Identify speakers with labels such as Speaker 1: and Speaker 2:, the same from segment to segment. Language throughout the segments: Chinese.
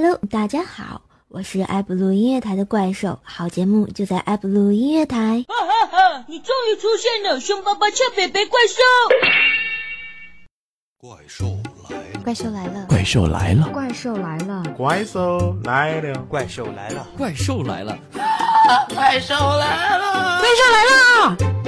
Speaker 1: Hello，大家好，我是爱布鲁音乐台的怪兽，好节目就在爱布鲁音乐台。
Speaker 2: 哈哈哈！你终于出现了，凶巴巴、俏北北怪兽。
Speaker 3: 怪兽来了！
Speaker 1: 怪兽来了！
Speaker 4: 怪兽来了！
Speaker 5: 怪兽来了！
Speaker 6: 怪兽来了！
Speaker 3: 怪兽来了！
Speaker 4: 怪兽来了！
Speaker 3: 怪兽来了！
Speaker 5: 怪兽来了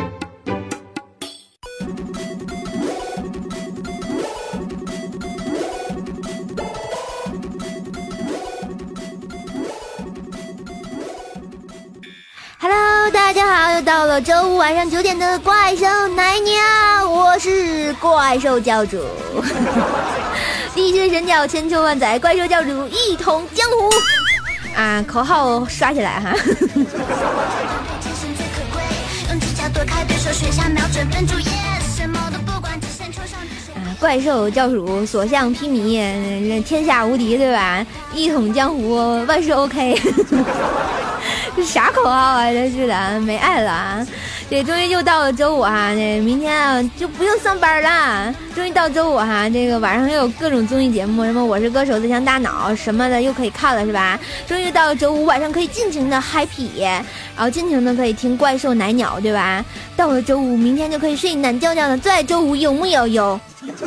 Speaker 1: 大家好，又到了周五晚上九点的怪兽奶娘，我是怪兽教主，地血神教千秋万载，怪兽教主一统江湖啊！口号刷起来哈！啊，怪兽教主所向披靡，天下无敌，对吧？一统江湖，万事 OK。这啥口号啊？真是的，没爱了啊！这终于又到了周五哈，这明天啊就不用上班了。终于到周五哈，这个晚上又有各种综艺节目，什么《我是歌手最强大脑》什么的又可以看了，是吧？终于到了周五晚上可以尽情的 happy，然后尽情的可以听怪兽奶鸟，对吧？到了周五，明天就可以睡懒觉觉了。最爱周五有木有有？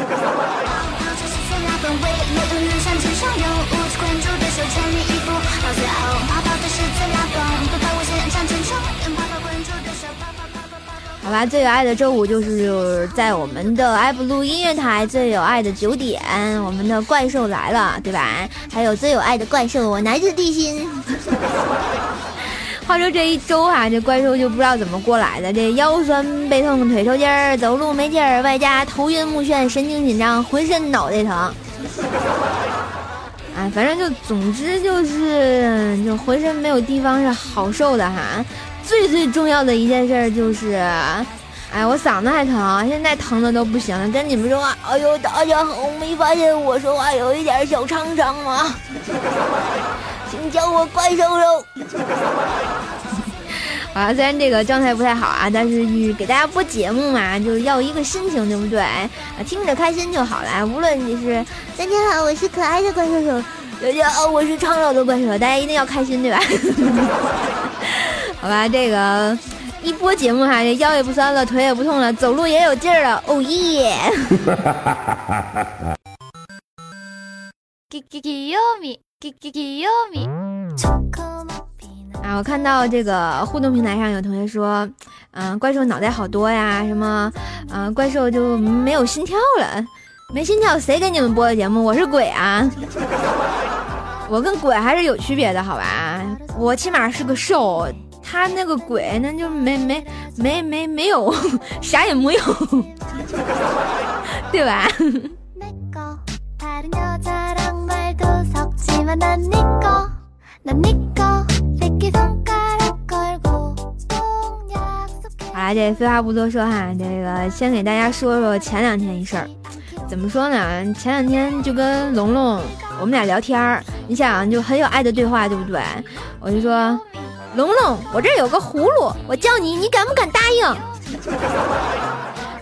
Speaker 1: 好吧，最有爱的周五就是在我们的爱布鲁音乐台最有爱的九点，我们的怪兽来了，对吧？还有最有爱的怪兽，我来自地心。话说这一周哈，这怪兽就不知道怎么过来的，这腰酸背痛、腿抽筋儿、走路没劲儿，外加头晕目眩、神经紧张、浑身脑袋疼。哎，反正就总之就是就浑身没有地方是好受的哈。最最重要的一件事就是，哎，我嗓子还疼，现在疼的都不行了。跟你们说话，哎呦，大家好，没发现我说话有一点小沧桑吗？请叫我怪兽兽。啊，虽然这个状态不太好啊，但是给大家播节目嘛，就是要一个心情，对不对？啊，听着开心就好了。无论你是大家好，我是可爱的怪兽兽，大家好，我是苍老的怪兽，大家一定要开心，对吧？好吧，这个一播节目哈，这腰也不酸了，腿也不痛了，走路也有劲儿了，哦耶！啊，我看到这个互动平台上有同学说，嗯，怪兽脑袋好多呀，什么，嗯，怪兽就没有心跳了，没心跳，谁给你们播的节目？我是鬼啊！我跟鬼还是有区别的，好吧？我起码是个兽。他那个鬼，那就没没没没没有，啥也没有，对吧？好啦，这废话不多说哈，这个先给大家说说前两天一事儿。怎么说呢？前两天就跟龙龙我们俩聊天儿，你想就很有爱的对话，对不对？我就说。龙龙，我这有个葫芦，我叫你，你敢不敢答应？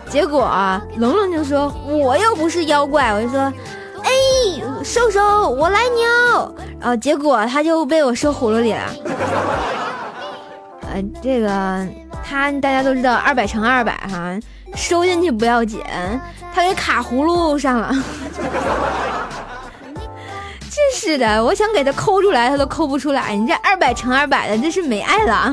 Speaker 1: 结果龙龙就说：“我又不是妖怪。”我就说：“哎，兽兽，我来鸟。”然后结果他就被我收葫芦里了。呃，这个他大家都知道，二百乘二百哈，收进去不要紧，他给卡葫芦上了。真是的，我想给他抠出来，他都抠不出来。你这二百乘二百的，真是没爱了。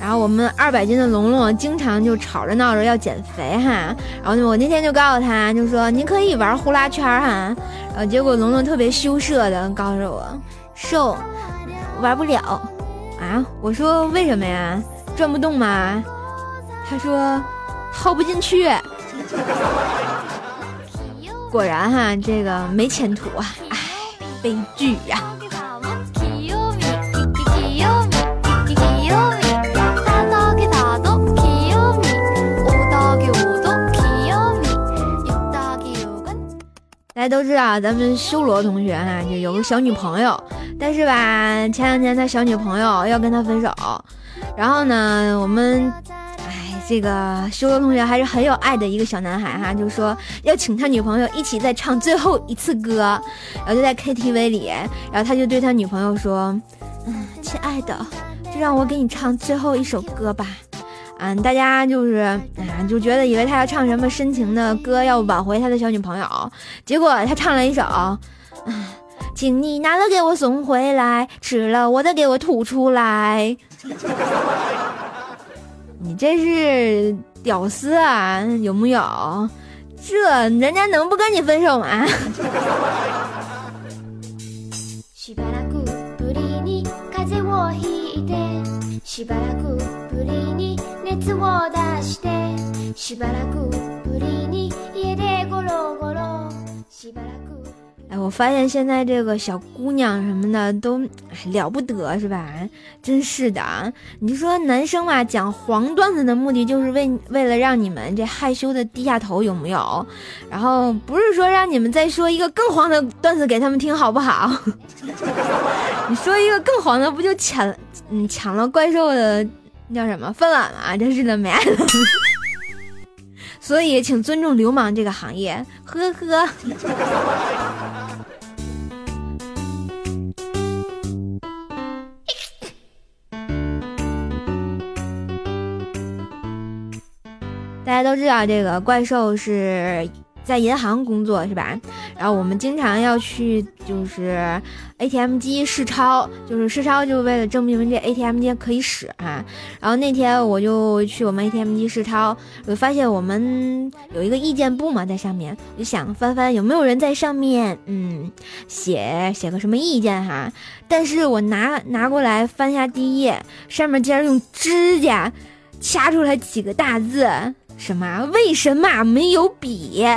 Speaker 1: 然后我们二百斤的龙龙经常就吵着闹着要减肥哈。然后我那天就告诉他，就说你可以玩呼啦圈哈。然后结果龙龙特别羞涩的告诉我，瘦，玩不了啊。我说为什么呀？转不动吗？他说套不进去，果然哈，这个没前途啊！唉，悲剧呀！大家都知道，咱们修罗同学哈，就有个小女朋友，但是吧，前两天他小女朋友要跟他分手，然后呢，我们。这个修罗同学还是很有爱的一个小男孩哈，就说要请他女朋友一起再唱最后一次歌，然后就在 KTV 里，然后他就对他女朋友说：“嗯，亲爱的，就让我给你唱最后一首歌吧。”嗯，大家就是啊，就觉得以为他要唱什么深情的歌，要挽回他的小女朋友，结果他唱了一首，嗯，请你拿了给我送回来，吃了我的给我吐出来。你这是屌丝啊，有木有？这人家能不跟你分手吗？哎，我发现现在这个小姑娘什么的都哎了不得，是吧？真是的啊，你说男生嘛，讲黄段子的目的就是为为了让你们这害羞的低下头，有没有？然后不是说让你们再说一个更黄的段子给他们听，好不好？你说一个更黄的，不就抢嗯抢了怪兽的那叫什么饭碗吗？真是的，没爱了。所以，请尊重流氓这个行业，呵呵。大家都知道，这个怪兽是在银行工作，是吧？然后我们经常要去，就是 ATM 机试钞，就是试钞，就是为了证明这 ATM 机可以使啊。然后那天我就去我们 ATM 机试钞，我发现我们有一个意见簿嘛，在上面，我就想翻翻有没有人在上面，嗯，写写个什么意见哈。但是我拿拿过来翻下第一页，上面竟然用指甲掐出来几个大字，什么？为什么没有笔？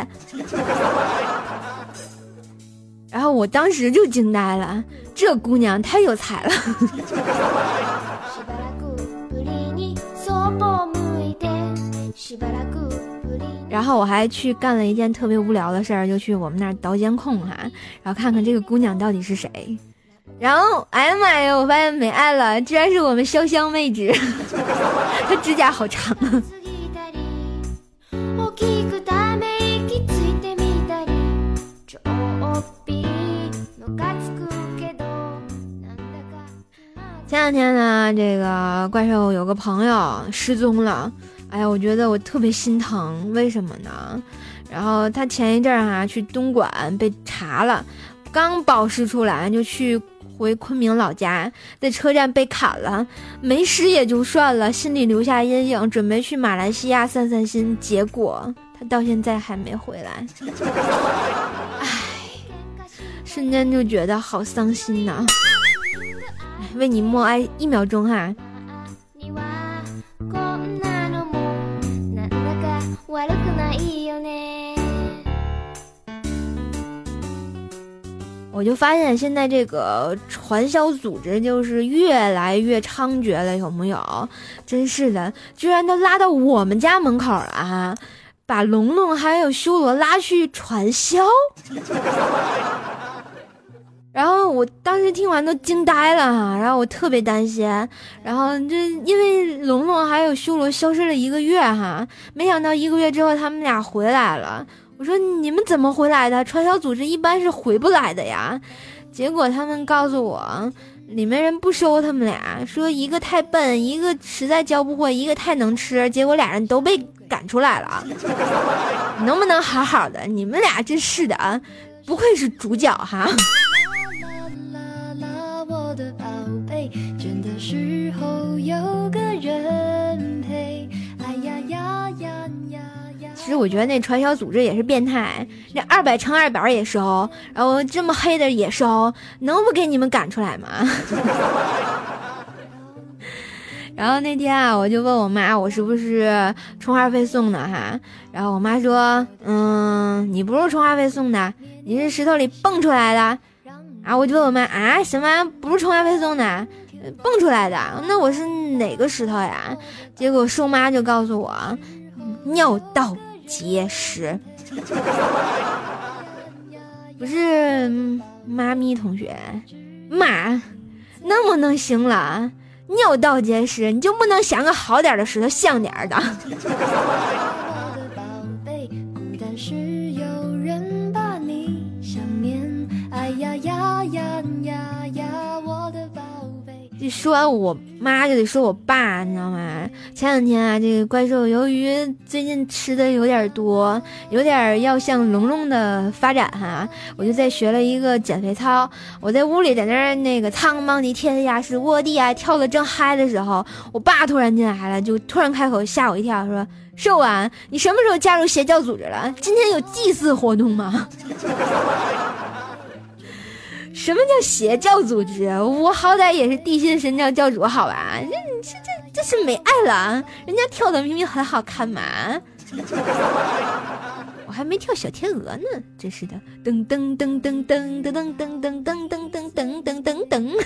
Speaker 1: 然后我当时就惊呆了，这姑娘太有才了。
Speaker 4: しばらくぶりにそっぽ向いてしばらくぶりに
Speaker 1: 然后我还去干了一件特别无聊的事儿，就去我们那儿倒监控哈，然后看看这个姑娘到底是谁。然后，哎呀妈呀，我发现没爱了，居然是我们潇湘妹纸，她指甲好长啊。 前两天呢，这个怪兽有个朋友失踪了，哎呀，我觉得我特别心疼，为什么呢？然后他前一阵儿哈去东莞被查了，刚保释出来就去回昆明老家，在车站被砍了，没尸也就算了，心里留下阴影，准备去马来西亚散散心，结果他到现在还没回来，唉，瞬间就觉得好伤心呐、为你默哀一秒钟哈。
Speaker 4: にはこんなのもなんだか悪くないよね
Speaker 1: 我就发现现在这个传销组织就是越来越猖獗了，有木有？真是的，居然都拉到我们家门口了啊！把龙龙还有修罗拉去传销。 然后我当时听完都惊呆了哈，然后我特别担心，然后这因为龙龙还有修罗消失了一个月哈，没想到一个月之后他们俩回来了。我说你们怎么回来的？传销组织一般是回不来的呀。结果他们告诉我，里面人不收他们俩，说一个太笨，一个实在教不会，一个太能吃，结果俩人都被赶出来了。能不能好好的？你们俩真是的啊，不愧是主角哈。其实我觉得那传销组织也是变态，那二百乘二百也收，然后这么黑的也收，能不给你们赶出来吗？然后那天啊，我就问我妈，我是不是充话费送的哈？然后我妈说，嗯，你不是充话费送的，你是石头里蹦出来的。啊，我就问我妈啊，什么不是充话费送的，蹦出来的？那我是哪个石头呀？结果瘦妈就告诉我，尿道结石。不是妈咪同学，妈，能不能行了？你有道结石，你就不能想个好点的石头，像点儿的？
Speaker 4: 我的宝贝，孤单时有人把你想念。哎呀呀呀呀呀，我。
Speaker 1: 这说完我妈就得说我爸，你知道吗？前两天啊，这个怪兽由于最近吃的有点多，有点要向龙龙的发展哈，我就在学了一个减肥操。我在屋里在那儿那个苍茫的天涯是卧地啊，跳的正嗨的时候，我爸突然进来了，就突然开口吓我一跳，说：“兽啊，你什么时候加入邪教组织了？今天有祭祀活动吗？” 什么叫邪教组织？我好歹也是地心神教教主，好吧？这这这这是没爱了，人家跳的明明很好看嘛。我还没跳小天鹅呢，真是的！噔噔噔噔噔噔噔噔噔噔噔噔噔噔噔。噔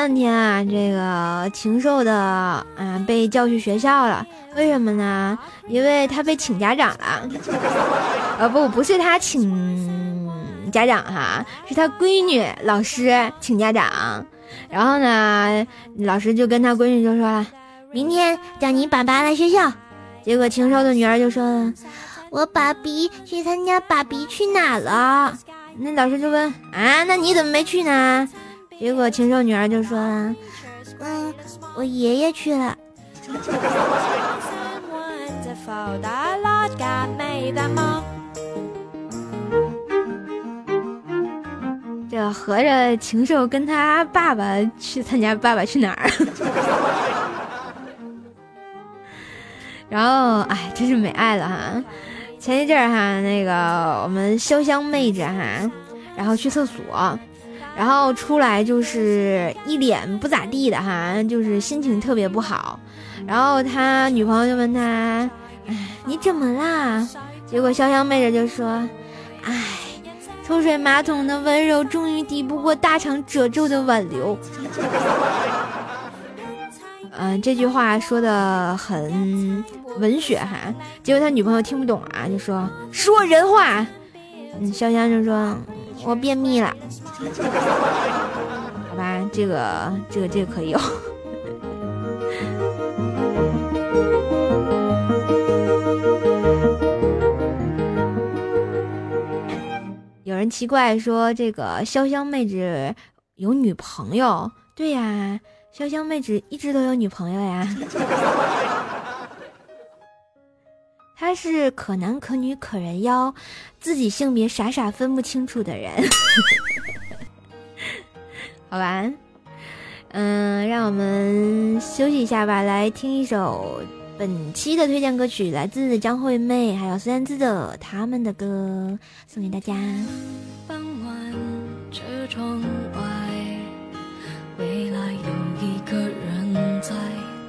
Speaker 1: 两天啊，这个禽兽的啊被叫去学校了，为什么呢？因为他被请家长了。呃，不，不是他请家长哈，是他闺女老师请家长。然后呢，老师就跟他闺女就说了，明天叫你爸爸来学校。结果禽兽的女儿就说，我爸比去参加爸比去哪了？那老师就问啊，那你怎么没去呢？结果禽兽女儿就说了，嗯，我爷爷去了。这合着禽兽跟他爸爸去参加《爸爸去哪儿》，然后哎，真是没爱了哈。前一阵儿哈，那个我们潇湘妹子哈，然后去厕所，然后出来就是一脸不咋地的哈，就是心情特别不好。然后他女朋友就问他：“哎，你怎么啦？”结果潇湘妹子就说：“哎。”抽水马桶的温柔终于抵不过大肠褶皱的挽留。嗯，这句话说的很文学哈，结果他女朋友听不懂啊，就说说人话。嗯，潇湘就说我便秘了。好吧，这个这个这个可以有。有人奇怪说：“这个潇湘妹子有女朋友？”对呀，潇湘妹子一直都有女朋友呀。她是可男可女可人妖，自己性别傻傻分不清楚的人。好吧，嗯，让我们休息一下吧，来听一首本期的推荐歌曲，来自张惠妹还有孙燕姿的《他们的歌》，送给大家。
Speaker 7: 傍晚，车窗外，未来有一个人在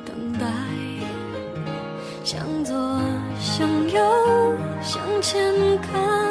Speaker 7: 等待。向左，向右，向前看，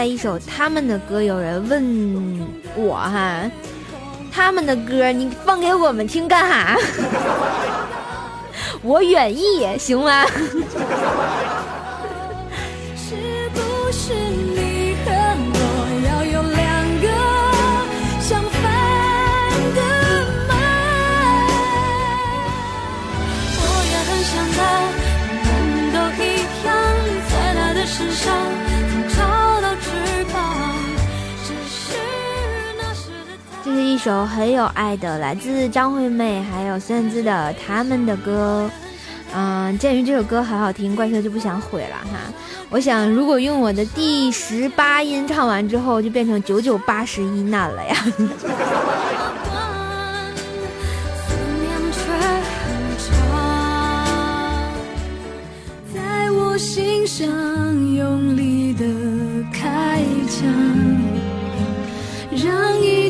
Speaker 1: 在一首他们的歌，有人问我哈，他们的歌你放给我们听干哈？我愿意，行吗？首很有爱的，来自张惠妹还有孙燕姿的他们的歌。嗯，鉴于这首歌很好听，怪兽就不想毁了哈。我想，如果用我的第十八音唱完之后，就变成九九八十一难了呀。
Speaker 7: 在我心上用力的开枪，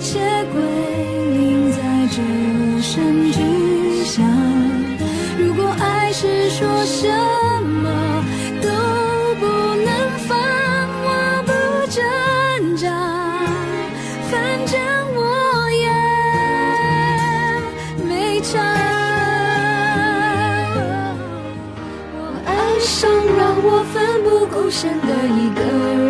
Speaker 7: 切归零在这声巨响。如果爱是说什么都不能放，我不挣扎，反正我也没差。我爱上让我奋不顾身的一个人，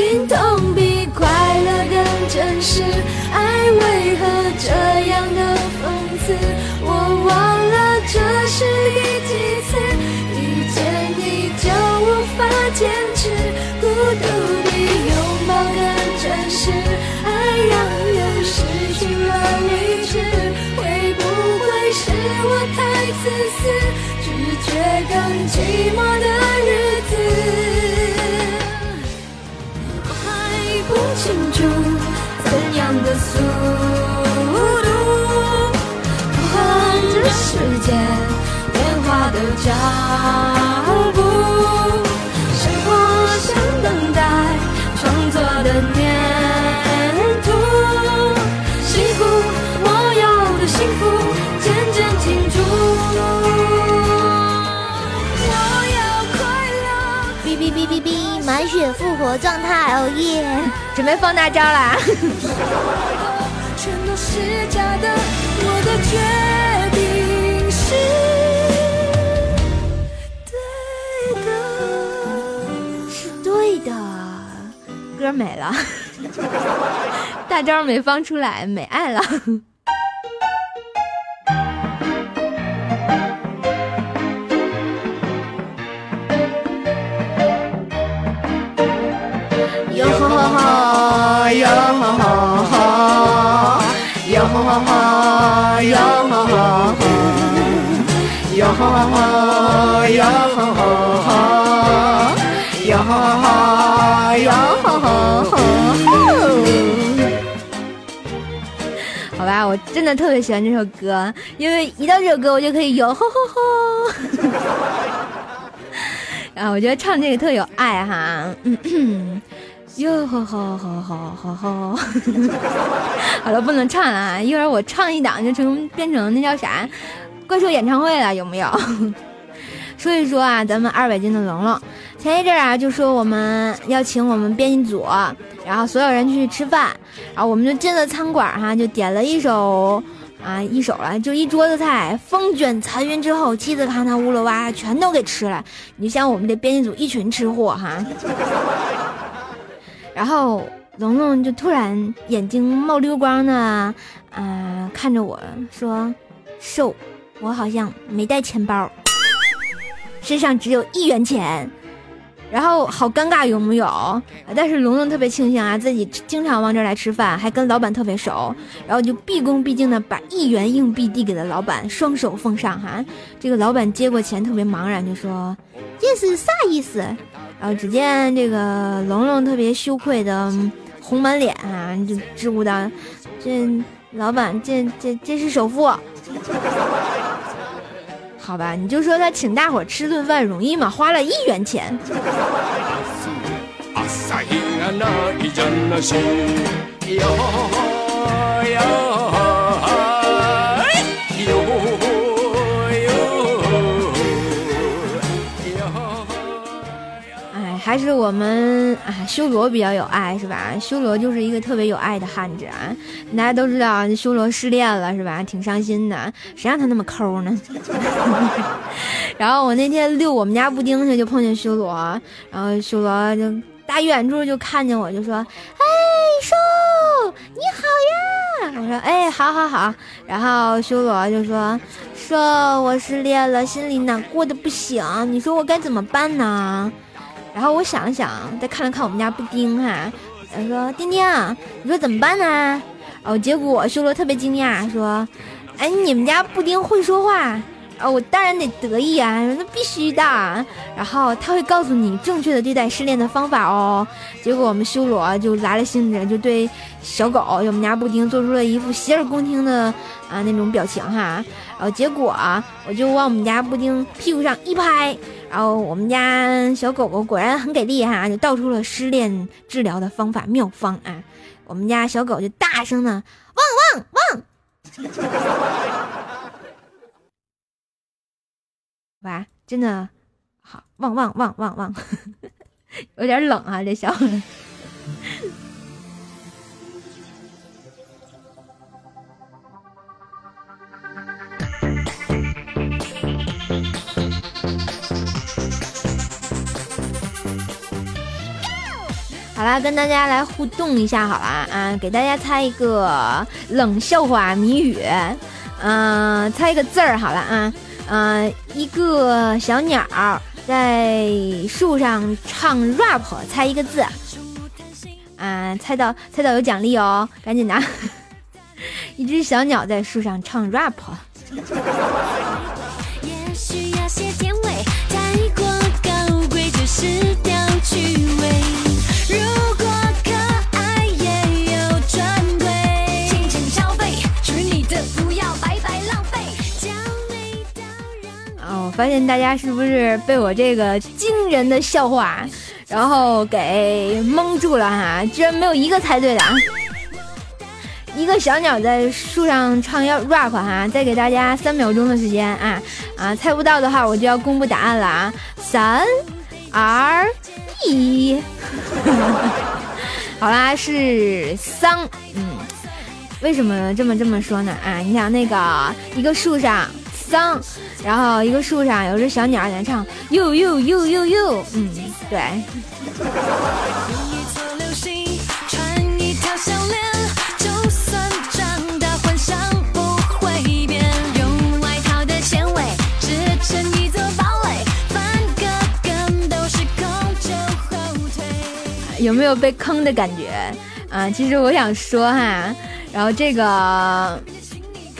Speaker 7: 心痛比快乐更真实，爱为何这样的讽刺？我忘了这是第几次遇见你就无法坚持，孤独比拥抱更真实，爱让人失去了理智，会不会是我太自私，拒绝更寂寞的的速度问这世界变化的
Speaker 1: 张满血复活状态，哦耶！准备放大招啦！
Speaker 7: 全都是假的，我的决定是对的。
Speaker 1: 是对的，歌没了，大招没放出来，没爱了。特别喜欢这首歌，因为一到这首歌，我就可以哟吼吼吼。啊，我觉得唱这个特有爱哈，嗯 哟吼吼吼吼吼吼，好了，不能唱了啊！一会儿我唱一档就成变成那叫啥怪兽演唱会了，有没有？说一说啊，咱们二百斤的龙龙，前一阵啊就说我们要请我们编辑组，然后所有人去吃饭，然后我们就进了餐馆哈，就点了一手。啊，一手了，就一桌子菜，风卷残云之后，嘁哩喀呐乌噜哇，全都给吃了。你像我们这编辑组一群吃货哈。然后龙龙就突然眼睛冒溜光的，啊、看着我说：“瘦，我好像没带钱包，身上只有一元钱。”然后好尴尬，有木有？但是龙龙特别庆幸啊，自己经常往这儿来吃饭，还跟老板特别熟，然后就毕恭毕敬的把一元硬币递给了老板，双手奉上哈。这个老板接过钱，特别茫然，就说：“这是啥意思？”然后只见这个龙龙特别羞愧的红满脸啊，就支吾道：“这老板，这这这是首付。”好吧，你就说他请大伙吃顿饭容易吗？花了一元钱。还是我们啊修罗比较有爱是吧？修罗就是一个特别有爱的汉子啊！大家都知道修罗失恋了是吧？挺伤心的，谁让他那么抠呢？然后我那天遛我们家布丁去，就碰见修罗，然后修罗就大远处就看见我，就说：“哎，叔，你好呀！”我说：“哎，好好好。”然后修罗就说：“说我失恋了，心里难过的不行，你说我该怎么办呢？”然后我想了想，再看了看我们家布丁哈，我说：“丁丁，你说怎么办呢？”哦，结果修罗特别惊讶，说：“哎，你们家布丁会说话？”哦，我当然得得意啊，那必须的。然后他会告诉你正确的对待失恋的方法哦。结果我们修罗就来了兴致，就对小狗，我们家布丁做出了一副洗耳恭听的啊那种表情哈。然后结果，我就往我们家布丁屁股上一拍，然后我们家小狗狗果然很给力哈，就道出了失恋治疗的方法妙方啊。我们家小狗就大声的汪汪汪。哇，真的好，汪汪汪汪汪，有点冷啊，这笑。好啦，跟大家来互动一下，好啦，啊，给大家猜一个冷笑话谜语，嗯，猜一个字儿，好了啊。嗯，一个小鸟在树上唱 rap，猜一个字。啊，猜到猜到有奖励哦，赶紧拿。一只小鸟在树上唱 rap。发现大家是不是被我这个惊人的笑话，然后给蒙住了哈？居然没有一个猜对的啊。一个小鸟在树上唱要 rap 哈，再给大家三秒钟的时间啊啊！猜不到的话，我就要公布答案了啊！三、二、一，好啦，是桑。嗯，为什么这么这么说呢？啊，你想那个一个树上。桑，然后一个树上有只小鸟在唱，呦呦呦呦呦，嗯，对。有没有被坑的感觉？啊，其实我想说哈，然后这个。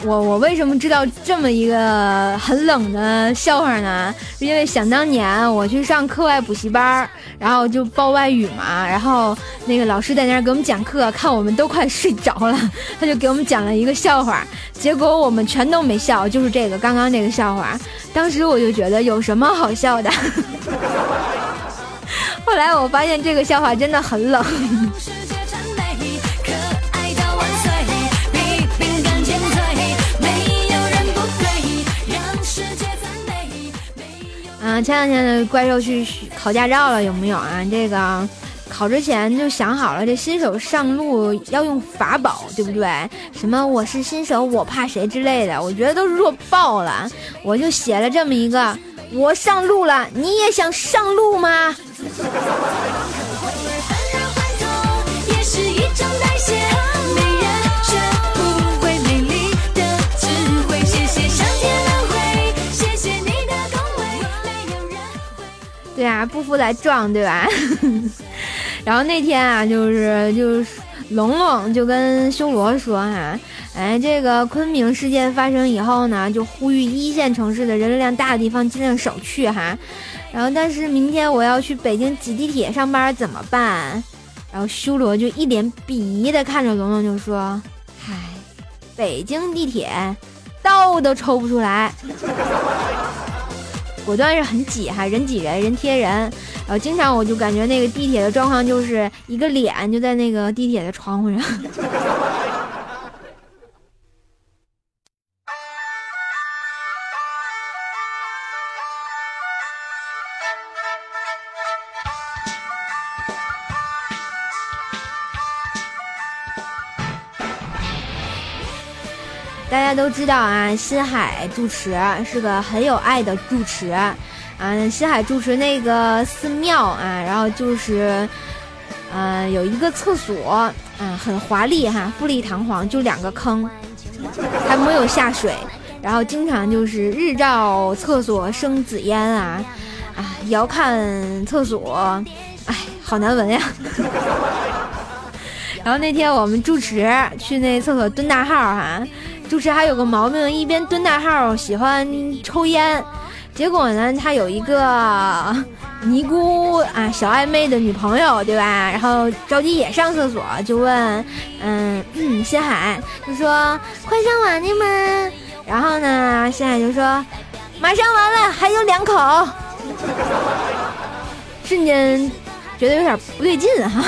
Speaker 1: 我我为什么知道这么一个很冷的笑话呢？因为想当年我去上课外补习班，然后就报外语嘛，然后那个老师在那儿给我们讲课，看我们都快睡着了，他就给我们讲了一个笑话，结果我们全都没笑，就是这个刚刚这个笑话。当时我就觉得有什么好笑的，后来我发现这个笑话真的很冷。啊，前两天的怪兽去考驾照了，有没有啊？这个考之前就想好了，这新手上路要用法宝，对不对？什么我是新手，我怕谁之类的，我觉得都弱爆了。我就写了这么一个：我上路了，你也想上路吗？不服来撞，对吧？然后那天啊，就是就是龙龙就跟修罗说哈，哎，这个昆明事件发生以后呢，就呼吁一线城市的人流量大的地方尽量少去哈。然后但是明天我要去北京挤地铁上班怎么办？然后修罗就一脸鄙夷的看着龙龙就说，嗨，北京地铁道都抽不出来。果断是很挤哈，人挤人，人贴人，然后经常我就感觉那个地铁的状况就是一个脸就在那个地铁的窗户上。大家都知道啊，新海住持是个很有爱的住持啊。新海住持那个寺庙啊，然后就是，呃，有一个厕所，啊，很华丽哈，富丽堂皇，就两个坑，还没有下水，然后经常就是日照厕所生紫烟啊，啊，遥看厕所，哎，好难闻呀。然后那天我们住持去那厕所蹲大号哈、主持还有个毛病，一边蹲大号喜欢抽烟，结果呢，他有一个尼姑啊小暧昧的女朋友，对吧？然后着急也上厕所，就问，嗯嗯，新海就说快上完了吗？然后呢，新海就说马上完了，还有两口。瞬间觉得有点不对劲哈、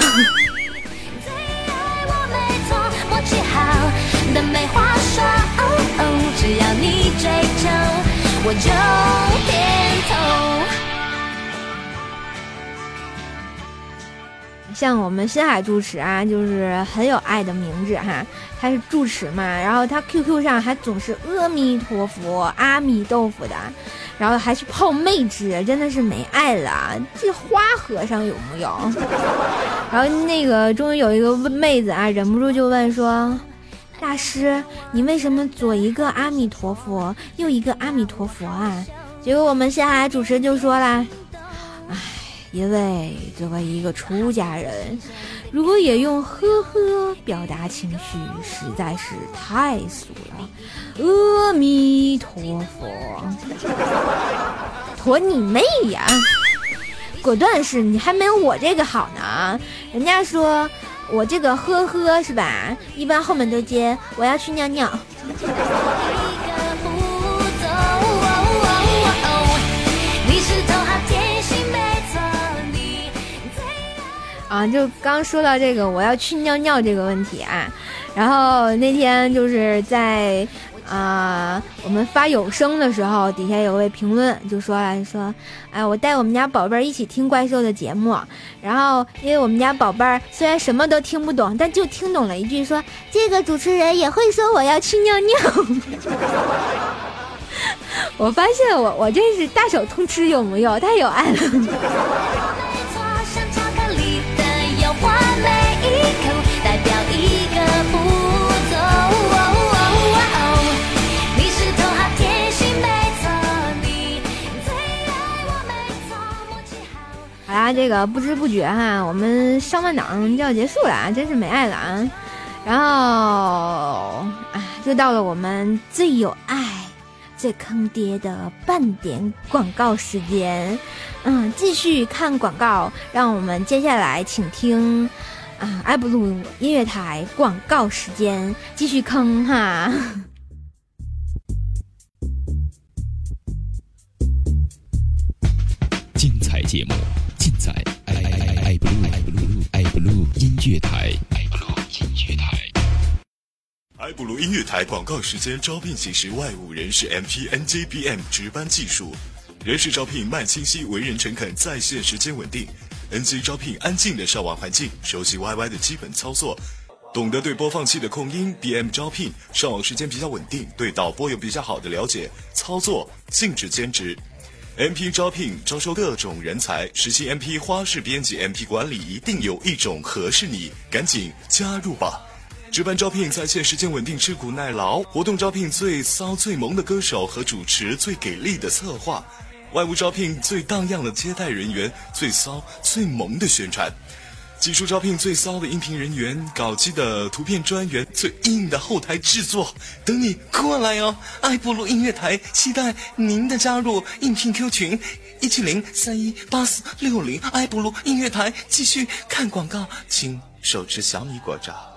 Speaker 4: 追求，我就点头。
Speaker 1: 像我们新海住持啊，就是很有爱的名字哈，他是住持嘛，然后他 QQ 上还总是阿弥陀佛、阿弥豆腐的，然后还去泡妹纸，真的是没爱了。这花和尚有木有？然后那个终于有一个妹子啊，忍不住就问说：“大师，你为什么左一个阿弥陀佛，右一个阿弥陀佛啊？”结果我们下海主持人就说啦：“唉。”因为作为一个出家人，如果也用呵呵表达情绪，实在是太俗了。阿弥陀佛，陀你妹呀！果断是你还没有我这个好呢。人家说我这个呵呵是吧？一般后面都接我要去尿尿。啊，就刚说到这个我要去尿尿这个问题啊，然后那天就是在啊、我们发有声的时候，底下有位评论就说了说，哎，我带我们家宝贝儿一起听怪兽的节目，然后因为我们家宝贝儿虽然什么都听不懂，但就听懂了一句说这个主持人也会说我要去尿尿。我发现我我真是大手通吃有木有？太有爱了。这个不知不觉哈，我们上半档就要结束了啊，真是没爱了啊。然后啊，就到了我们最有爱、最坑爹的半点广告时间。嗯，继续看广告，让我们接下来请听啊爱布鲁音乐台广告时间，继续坑哈。
Speaker 8: 乐台，爱 blue 音乐台。
Speaker 9: 埃布鲁音乐台广告时间招聘启事外务人士 MP NJBM 值班技术，人事招聘慢清晰，为人诚恳，在线时间稳定。NJ 招聘安静的上网环境，熟悉 YY 的基本操作，懂得对播放器的控音。BM 招聘上网时间比较稳定，对导播有比较好的了解，操作禁止兼职。MP 招聘招收各种人才，实习 MP 花式编辑 MP 管理，一定有一种合适你，赶紧加入吧！值班招聘在线时间稳定，吃苦耐劳；活动招聘最骚最萌的歌手和主持，最给力的策划；外务招聘最荡漾的接待人员，最骚最萌的宣传；技术招聘最骚的音频人员，搞机的图片专员，最硬的后台制作，等你过来哦！爱布鲁音乐台期待您的加入，应聘 Q 群一七零三一八四六零，爱布鲁音乐台继续看广告，请手持小米果照。